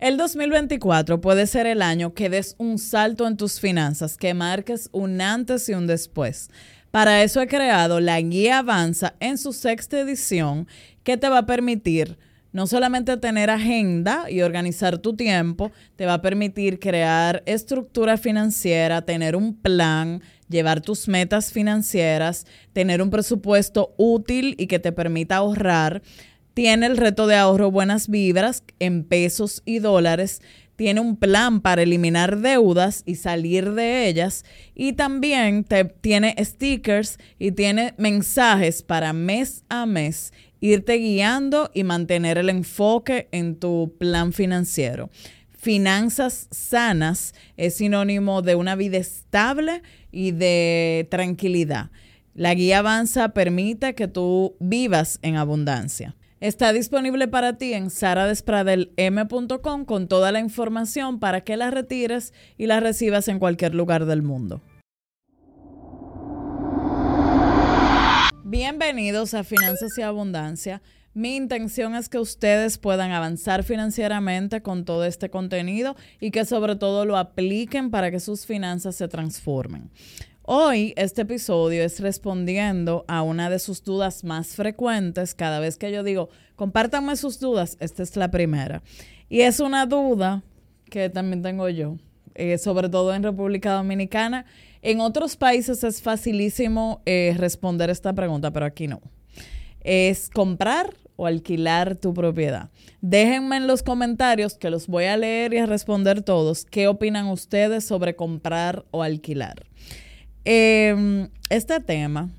El 2024 puede ser el año que des un salto en tus finanzas, que marques un antes y un después. Para eso he creado la guía Avanza en su sexta edición, que te va a permitir no solamente tener agenda y organizar tu tiempo, te va a permitir crear estructura financiera, tener un plan, llevar tus metas financieras, tener un presupuesto útil y que te permita ahorrar tiene el reto de ahorro Buenas Vibras en pesos y dólares. Tiene un plan para eliminar deudas y salir de ellas. Y también te, tiene stickers y tiene mensajes para mes a mes irte guiando y mantener el enfoque en tu plan financiero. Finanzas sanas es sinónimo de una vida estable y de tranquilidad. La guía Avanza permite que tú vivas en abundancia. Está disponible para ti en saradespradelm.com con toda la información para que la retires y la recibas en cualquier lugar del mundo. Bienvenidos a Finanzas y Abundancia. Mi intención es que ustedes puedan avanzar financieramente con todo este contenido y que sobre todo lo apliquen para que sus finanzas se transformen. Hoy este episodio es respondiendo a una de sus dudas más frecuentes. Cada vez que yo digo, compártanme sus dudas, esta es la primera. Y es una duda que también tengo yo, eh, sobre todo en República Dominicana. En otros países es facilísimo eh, responder esta pregunta, pero aquí no. Es comprar o alquilar tu propiedad. Déjenme en los comentarios que los voy a leer y a responder todos. ¿Qué opinan ustedes sobre comprar o alquilar? Em, este tema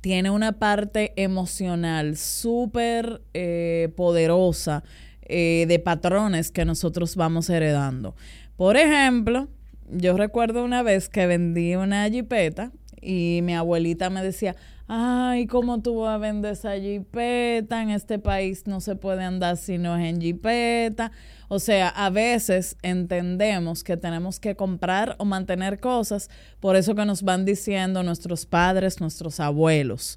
tiene una parte emocional súper eh, poderosa eh, de patrones que nosotros vamos heredando. Por ejemplo, yo recuerdo una vez que vendí una jipeta y mi abuelita me decía, ay, ¿cómo tú vas a vender esa jipeta? En este país no se puede andar si no es en jipeta. O sea, a veces entendemos que tenemos que comprar o mantener cosas, por eso que nos van diciendo nuestros padres, nuestros abuelos.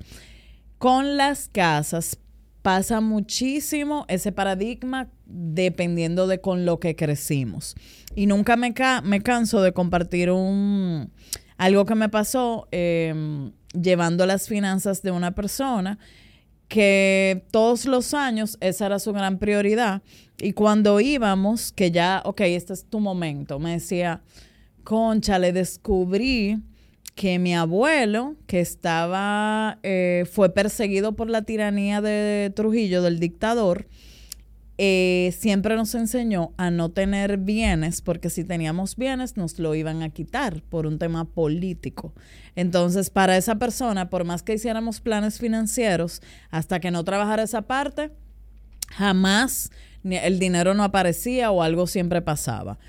Con las casas pasa muchísimo ese paradigma dependiendo de con lo que crecimos. Y nunca me, me canso de compartir un, algo que me pasó em, llevando las finanzas de una persona que todos los años esa era su gran prioridad. Y cuando íbamos, que ya, ok, este es tu momento, me decía, concha, le descubrí que mi abuelo, que estaba, eh, fue perseguido por la tiranía de Trujillo, del dictador, eh, siempre nos enseñó a no tener bienes, porque si teníamos bienes nos lo iban a quitar por un tema político. Entonces, para esa persona, por más que hiciéramos planes financieros, hasta que no trabajara esa parte, jamás el dinero no aparecía o algo siempre pasaba.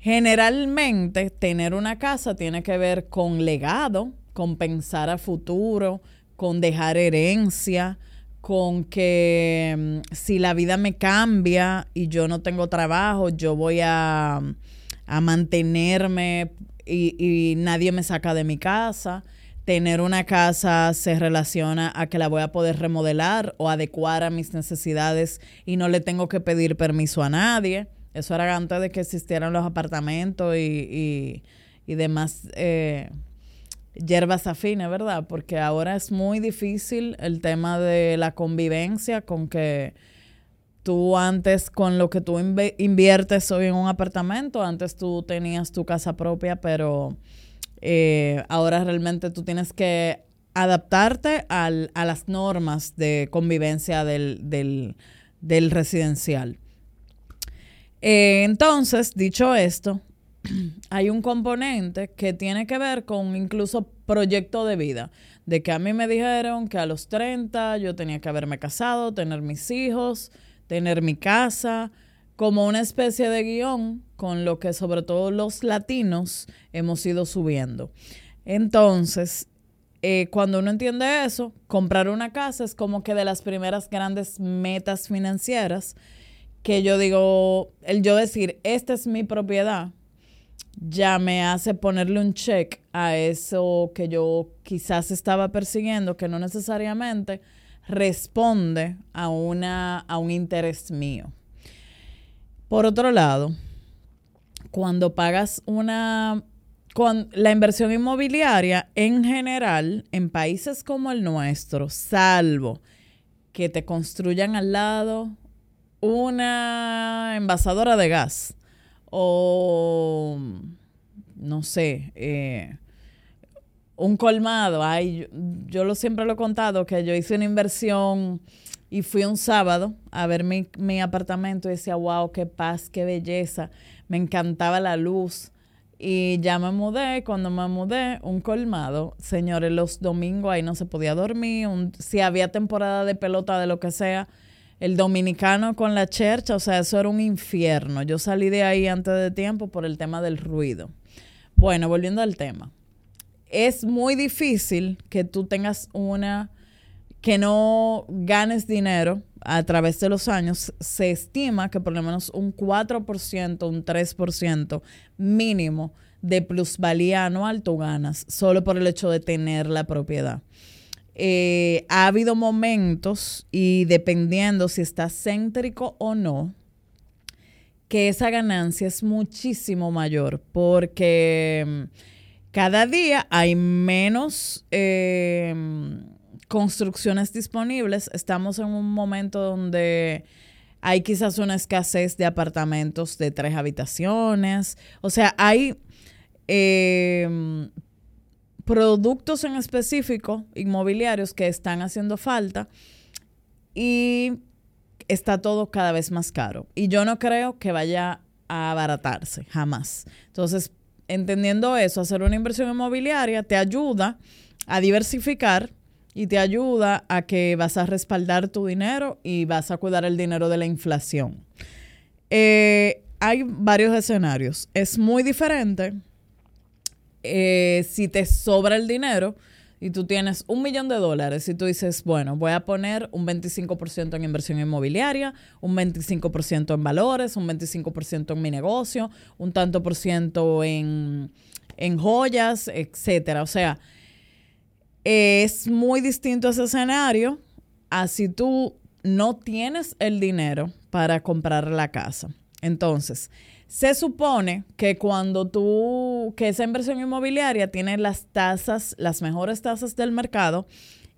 Generalmente, tener una casa tiene que ver con legado, con pensar a futuro, con dejar herencia, con que mm, si la vida me cambia y yo no tengo trabajo, yo voy a, mantenerme y, nadie me saca de mi casa. Tener una casa se relaciona a que la voy a poder remodelar o adecuar a mis necesidades y no le tengo que pedir permiso a nadie. Eso era antes de que existieran los apartamentos y, y, demás eh, hierbas afines, ¿verdad? Porque ahora es muy difícil el tema de la convivencia con que tú antes, con lo que tú inviertes hoy en un apartamento, antes tú tenías tu casa propia, pero eh, ahora realmente tú tienes que adaptarte al, a las normas de convivencia del, del, residencial. Eh, entonces, dicho esto, hay un componente que tiene que ver con incluso proyecto de vida. De que a mí me dijeron que a los 30 yo tenía que haberme casado, tener mis hijos, tener mi casa, como una especie de guion con lo que sobre todo los latinos hemos ido subiendo. Entonces, eh, cuando uno entiende eso, comprar una casa es como que de las primeras grandes metas financieras que yo digo, el yo decir, esta es mi propiedad, ya me hace ponerle un check a eso que yo quizás estaba persiguiendo, que no necesariamente responde a, una, a un interés mío. Por otro lado, cuando pagas una con la inversión inmobiliaria en general en países como el nuestro, salvo que te construyan al lado una envasadora de gas o no sé, eh, un colmado. Ay, yo, lo siempre lo he contado que yo hice una inversión y fui un sábado a ver mi, mi apartamento y decía, wow, qué paz, qué belleza. Me encantaba la luz y ya me mudé, cuando me mudé, un colmado. Señores, los domingos ahí no se podía dormir. si había temporada de pelota, de lo que sea, el dominicano con la chercha, o sea, eso era un infierno. Yo salí de ahí antes de tiempo por el tema del ruido. Bueno, volviendo al tema. Es muy difícil que tú tengas una, que no ganes dinero a través de los años, se estima que por lo menos un 4%, un 3% mínimo de plusvalía anual tú ganas, solo por el hecho de tener la propiedad. Eh, ha habido momentos, y dependiendo si estás céntrico o no, que esa ganancia es muchísimo mayor, porque mm, cada día hay menos... Eh, construcciones disponibles, estamos en un momento donde hay quizás una escasez de apartamentos de tres habitaciones. O sea, hay em, productos en específico inmobiliarios que están haciendo falta y está todo cada vez más caro. Y yo no creo que vaya a abaratarse, jamás. Entonces, entendiendo eso, hacer una inversión inmobiliaria te ayuda a diversificar y te ayuda a que vas a respaldar tu dinero y vas a cuidar el dinero de la inflación. Eh, hay varios escenarios. Es muy diferente eh, si te sobra el dinero y tú tienes un millón de dólares y tú dices, bueno, voy a poner un 25% en inversión inmobiliaria, un 25% en valores, un 25% en mi negocio, un tanto por ciento en, en joyas, etcétera. O sea, es muy distinto ese escenario a si tú no tienes el dinero para comprar la casa. Entonces, se supone que cuando tú, que esa inversión inmobiliaria tiene las tasas, las mejores tasas del mercado,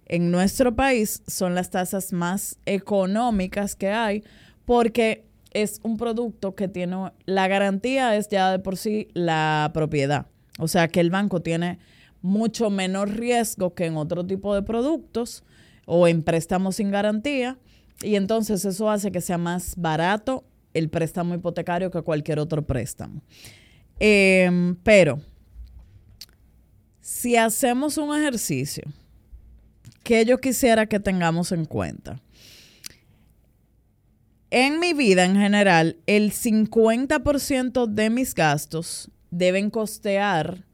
en nuestro país son las tasas más económicas que hay porque es un producto que tiene, la garantía es ya de por sí la propiedad. O sea que el banco tiene mucho menor riesgo que en otro tipo de productos o en préstamos sin garantía. Y entonces eso hace que sea más barato el préstamo hipotecario que cualquier otro préstamo. Em, pero si hacemos un ejercicio que yo quisiera que tengamos en cuenta, en mi vida en general, el 50% de mis gastos deben costear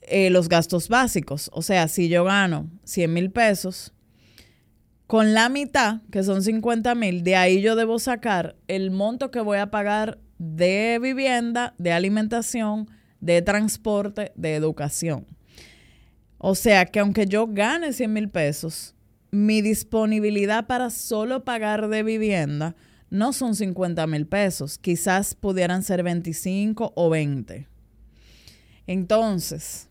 eh, los gastos básicos. O sea, si yo gano 100 mil pesos, con la mitad, que son 50 mil, de ahí yo debo sacar el monto que voy a pagar de vivienda, de alimentación, de transporte, de educación. O sea que aunque yo gane 100 mil pesos, mi disponibilidad para solo pagar de vivienda no son 50 mil pesos, quizás pudieran ser 25 o 20. Entonces,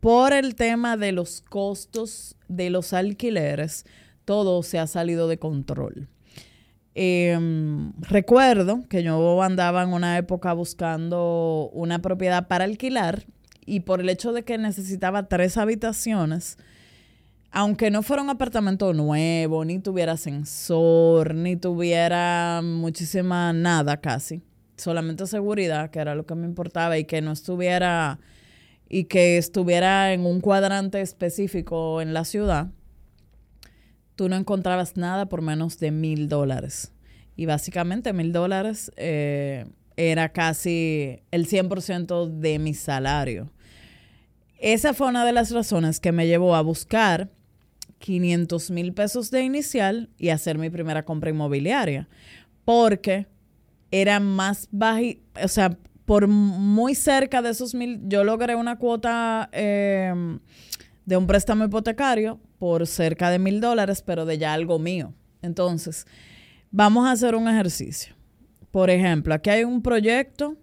por el tema de los costos de los alquileres, todo se ha salido de control. Em, recuerdo que yo andaba en una época buscando una propiedad para alquilar y por el hecho de que necesitaba tres habitaciones, aunque no fuera un apartamento nuevo, ni tuviera ascensor, ni tuviera muchísima nada casi, solamente seguridad, que era lo que me importaba, y que no estuviera y que estuviera en un cuadrante específico en la ciudad, tú no encontrabas nada por menos de mil dólares. Y básicamente mil dólares eh, era casi el 100% de mi salario. Esa fue una de las razones que me llevó a buscar 500 mil pesos de inicial y hacer mi primera compra inmobiliaria. Porque era más baja, o sea, por muy cerca de esos mil, yo logré una cuota eh, de un préstamo hipotecario por cerca de mil dólares, pero de ya algo mío. Entonces, vamos a hacer un ejercicio. por ejemplo, aquí hay un proyecto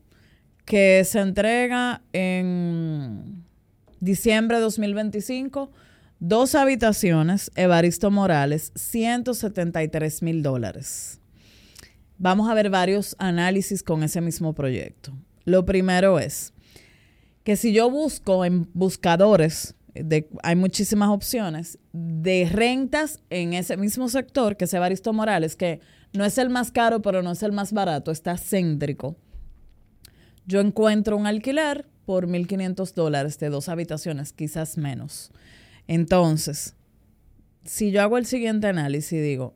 que se entrega en diciembre de 2025, dos habitaciones, Evaristo Morales, 173 mil dólares. Vamos a ver varios análisis con ese mismo proyecto. Lo primero es que si yo busco en buscadores, hay muchísimas opciones de rentas en ese mismo sector, que es Evaristo Morales, que no es el más caro, pero no es el más barato, está céntrico. Yo encuentro un alquiler por 1.500 dólares de dos habitaciones, quizás menos. Entonces, si yo hago el siguiente análisis digo,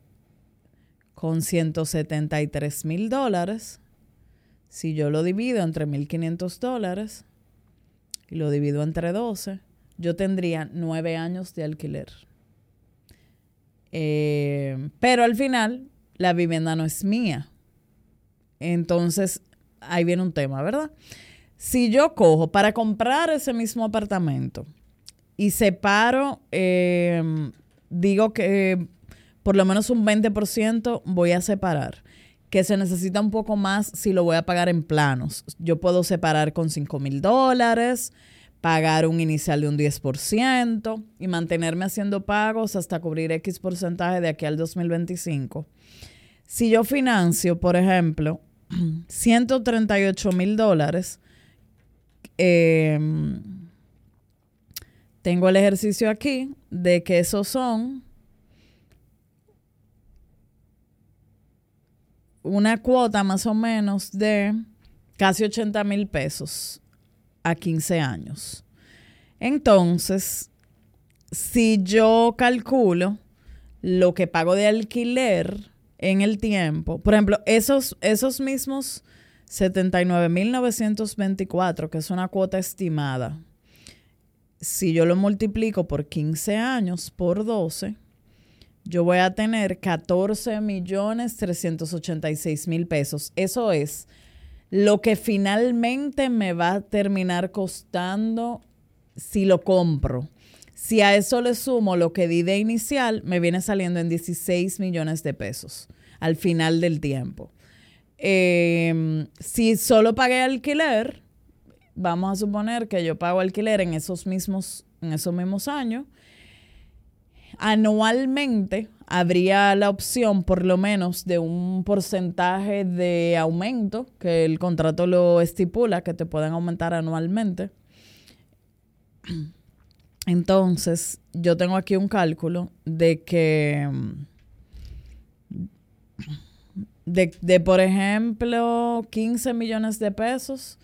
con 173 mil dólares, si yo lo divido entre 1.500 dólares y lo divido entre 12, yo tendría nueve años de alquiler. Eh, pero al final, la vivienda no es mía. Entonces, ahí viene un tema, ¿verdad? Si yo cojo para comprar ese mismo apartamento y separo, em, digo que por lo menos un 20% voy a separar, que se necesita un poco más si lo voy a pagar en planos. Yo puedo separar con 5 mil dólares, pagar un inicial de un 10% y mantenerme haciendo pagos hasta cubrir X porcentaje de aquí al 2025. Si yo financio, por ejemplo, 138 mil dólares. Em, tengo el ejercicio aquí de que esos son una cuota más o menos de casi 80 mil pesos a 15 años. Entonces, si yo calculo lo que pago de alquiler en el tiempo. Por ejemplo, esos, esos mismos 79.924, que es una cuota estimada, si yo lo multiplico por 15 años, por 12, yo voy a tener 14 millones 386 mil pesos. Eso es lo que finalmente me va a terminar costando si lo compro. Si a eso le sumo lo que di de inicial, me viene saliendo en 16 millones de pesos al final del tiempo. Em, si solo pagué alquiler, vamos a suponer que yo pago alquiler en esos mismos, en esos mismos años, anualmente habría la opción por lo menos de un porcentaje de aumento que el contrato lo estipula, que te pueden aumentar anualmente. Entonces, yo tengo aquí un cálculo de que, de, por ejemplo, 15 millones de pesos,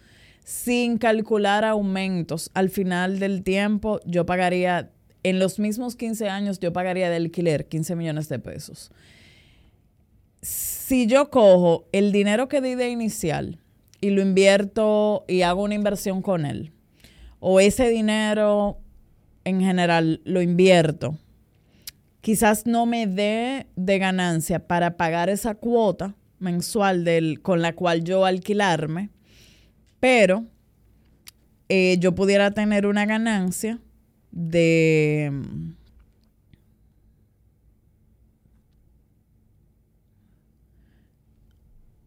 sin calcular aumentos, al final del tiempo yo pagaría, en los mismos 15 años yo pagaría de alquiler 15 millones de pesos. Si yo cojo el dinero que di de inicial y lo invierto y hago una inversión con él, o ese dinero en general lo invierto, quizás no me dé de ganancia para pagar esa cuota mensual del, con la cual yo alquilarme, pero eh, yo pudiera tener una ganancia de...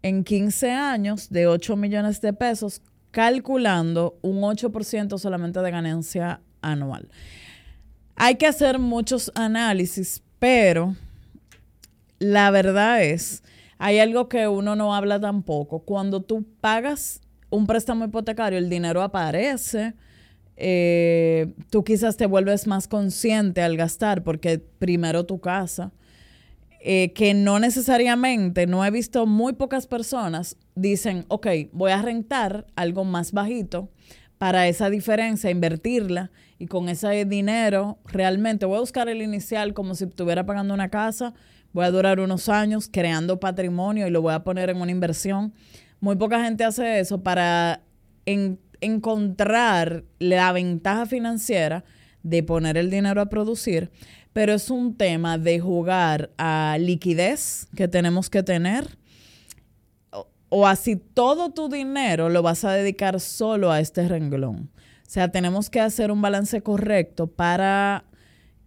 En 15 años de 8 millones de pesos, calculando un 8% solamente de ganancia anual. Hay que hacer muchos análisis, pero la verdad es, hay algo que uno no habla tampoco. Cuando tú pagas un préstamo hipotecario, el dinero aparece. Eh, tú quizás te vuelves más consciente al gastar porque primero tu casa, eh, que no necesariamente, no he visto muy pocas personas dicen, ok, voy a rentar algo más bajito para esa diferencia, invertirla y con ese dinero realmente voy a buscar el inicial como si estuviera pagando una casa, voy a durar unos años creando patrimonio y lo voy a poner en una inversión. Muy poca gente hace eso para encontrar la ventaja financiera de poner el dinero a producir, pero es un tema de jugar a liquidez que tenemos que tener o así todo tu dinero lo vas a dedicar solo a este renglón. O sea, tenemos que hacer un balance correcto para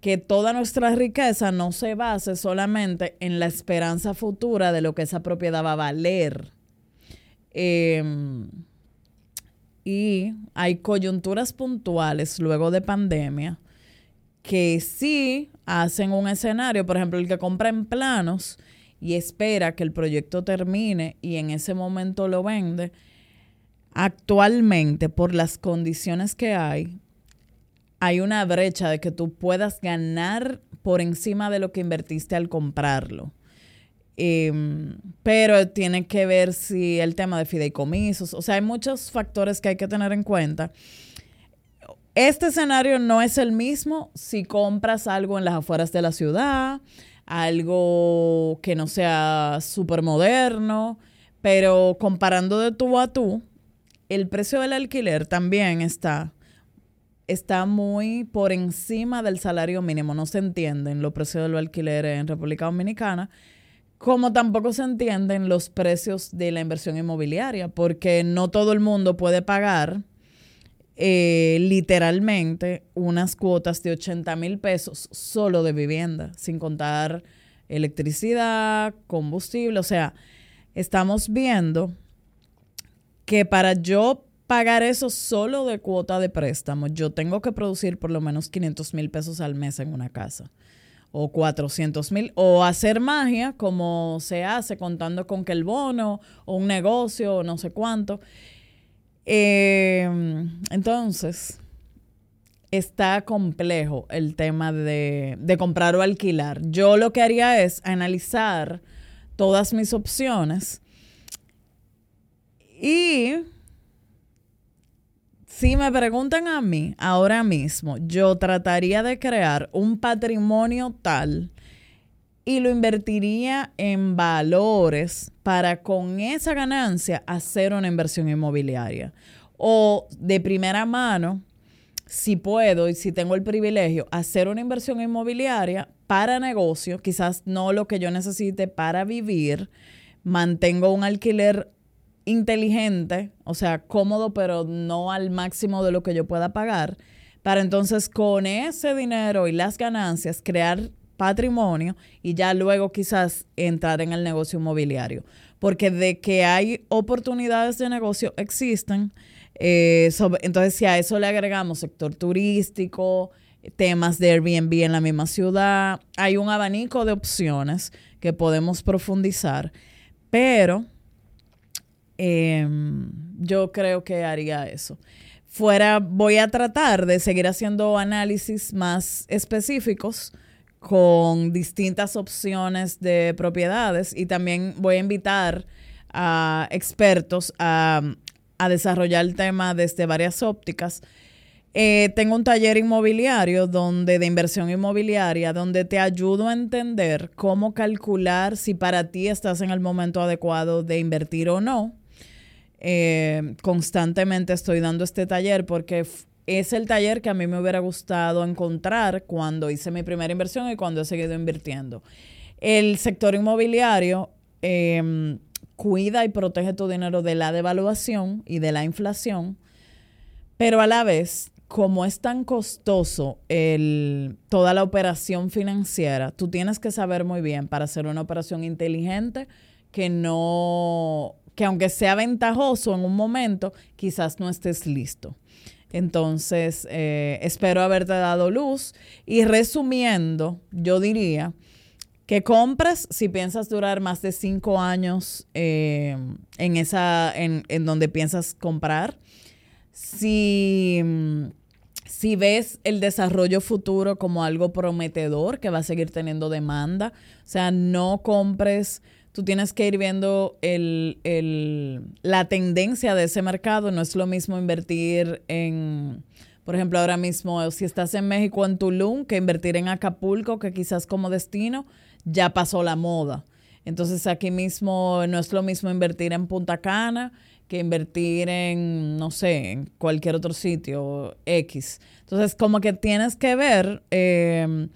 que toda nuestra riqueza no se base solamente en la esperanza futura de lo que esa propiedad va a valer. Em, y hay coyunturas puntuales luego de pandemia que sí hacen un escenario, por ejemplo, el que compra en planos y espera que el proyecto termine y en ese momento lo vende, actualmente por las condiciones que hay, hay una brecha de que tú puedas ganar por encima de lo que invertiste al comprarlo. Em, pero tiene que ver si el tema de fideicomisos, o sea, hay muchos factores que hay que tener en cuenta. Este escenario no es el mismo si compras algo en las afueras de la ciudad, algo que no sea súper moderno, pero comparando de tú a tú, el precio del alquiler también está, está muy por encima del salario mínimo. No se entienden los precios de los alquileres en República Dominicana, como tampoco se entienden los precios de la inversión inmobiliaria, porque no todo el mundo puede pagar eh, literalmente unas cuotas de 80 mil pesos solo de vivienda, sin contar electricidad, combustible. O sea, estamos viendo que para yo pagar eso solo de cuota de préstamo, yo tengo que producir por lo menos 500 mil pesos al mes en una casa. O 400 mil. O hacer magia como se hace contando con que el bono o un negocio o no sé cuánto. Em, entonces, está complejo el tema de, de comprar o alquilar. Yo lo que haría es analizar todas mis opciones y si me preguntan a mí ahora mismo, yo trataría de crear un patrimonio tal y lo invertiría en valores para con esa ganancia hacer una inversión inmobiliaria. O de primera mano, si puedo y si tengo el privilegio, hacer una inversión inmobiliaria para negocio, quizás no lo que yo necesite para vivir, mantengo un alquiler inteligente, o sea, cómodo, pero no al máximo de lo que yo pueda pagar, para entonces con ese dinero y las ganancias crear patrimonio y ya luego quizás entrar en el negocio inmobiliario. Porque de que hay oportunidades de negocio existen. Eh, entonces, si a eso le agregamos sector turístico, temas de Airbnb en la misma ciudad, hay un abanico de opciones que podemos profundizar. Pero Em, yo creo que haría eso. Fuera, voy a tratar de seguir haciendo análisis más específicos con distintas opciones de propiedades y también voy a invitar a expertos a, desarrollar el tema desde varias ópticas. Eh, tengo un taller inmobiliario donde de inversión inmobiliaria donde te ayudo a entender cómo calcular si para ti estás en el momento adecuado de invertir o no eh, constantemente estoy dando este taller porque es el taller que a mí me hubiera gustado encontrar cuando hice mi primera inversión y cuando he seguido invirtiendo. El sector inmobiliario em, cuida y protege tu dinero de la devaluación y de la inflación, pero a la vez, como es tan costoso el, toda la operación financiera, tú tienes que saber muy bien para hacer una operación inteligente que no que aunque sea ventajoso en un momento, quizás no estés listo. Entonces, eh, espero haberte dado luz. Y resumiendo, yo diría que compras si piensas durar más de cinco años eh, en, esa, en, en, donde piensas comprar. Si, si ves el desarrollo futuro como algo prometedor que va a seguir teniendo demanda, o sea, no compres tú tienes que ir viendo la tendencia de ese mercado. No es lo mismo invertir en, por ejemplo, ahora mismo, si estás en México, en Tulum, que invertir en Acapulco, que quizás como destino ya pasó la moda. Entonces aquí mismo no es lo mismo invertir en Punta Cana que invertir en, no sé, en cualquier otro sitio X. Entonces como que tienes que ver... Eh,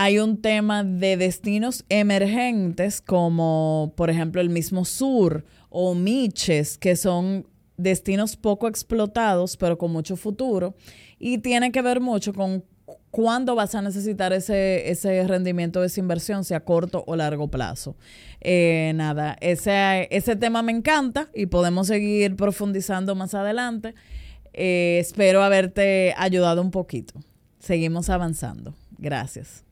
hay un tema de destinos emergentes como por ejemplo el mismo sur o Miches, que son destinos poco explotados pero con mucho futuro y tiene que ver mucho con cuándo vas a necesitar ese, rendimiento de esa inversión, sea corto o largo plazo. Eh, nada, ese, ese tema me encanta y podemos seguir profundizando más adelante. Eh, espero haberte ayudado un poquito. Seguimos avanzando. Gracias.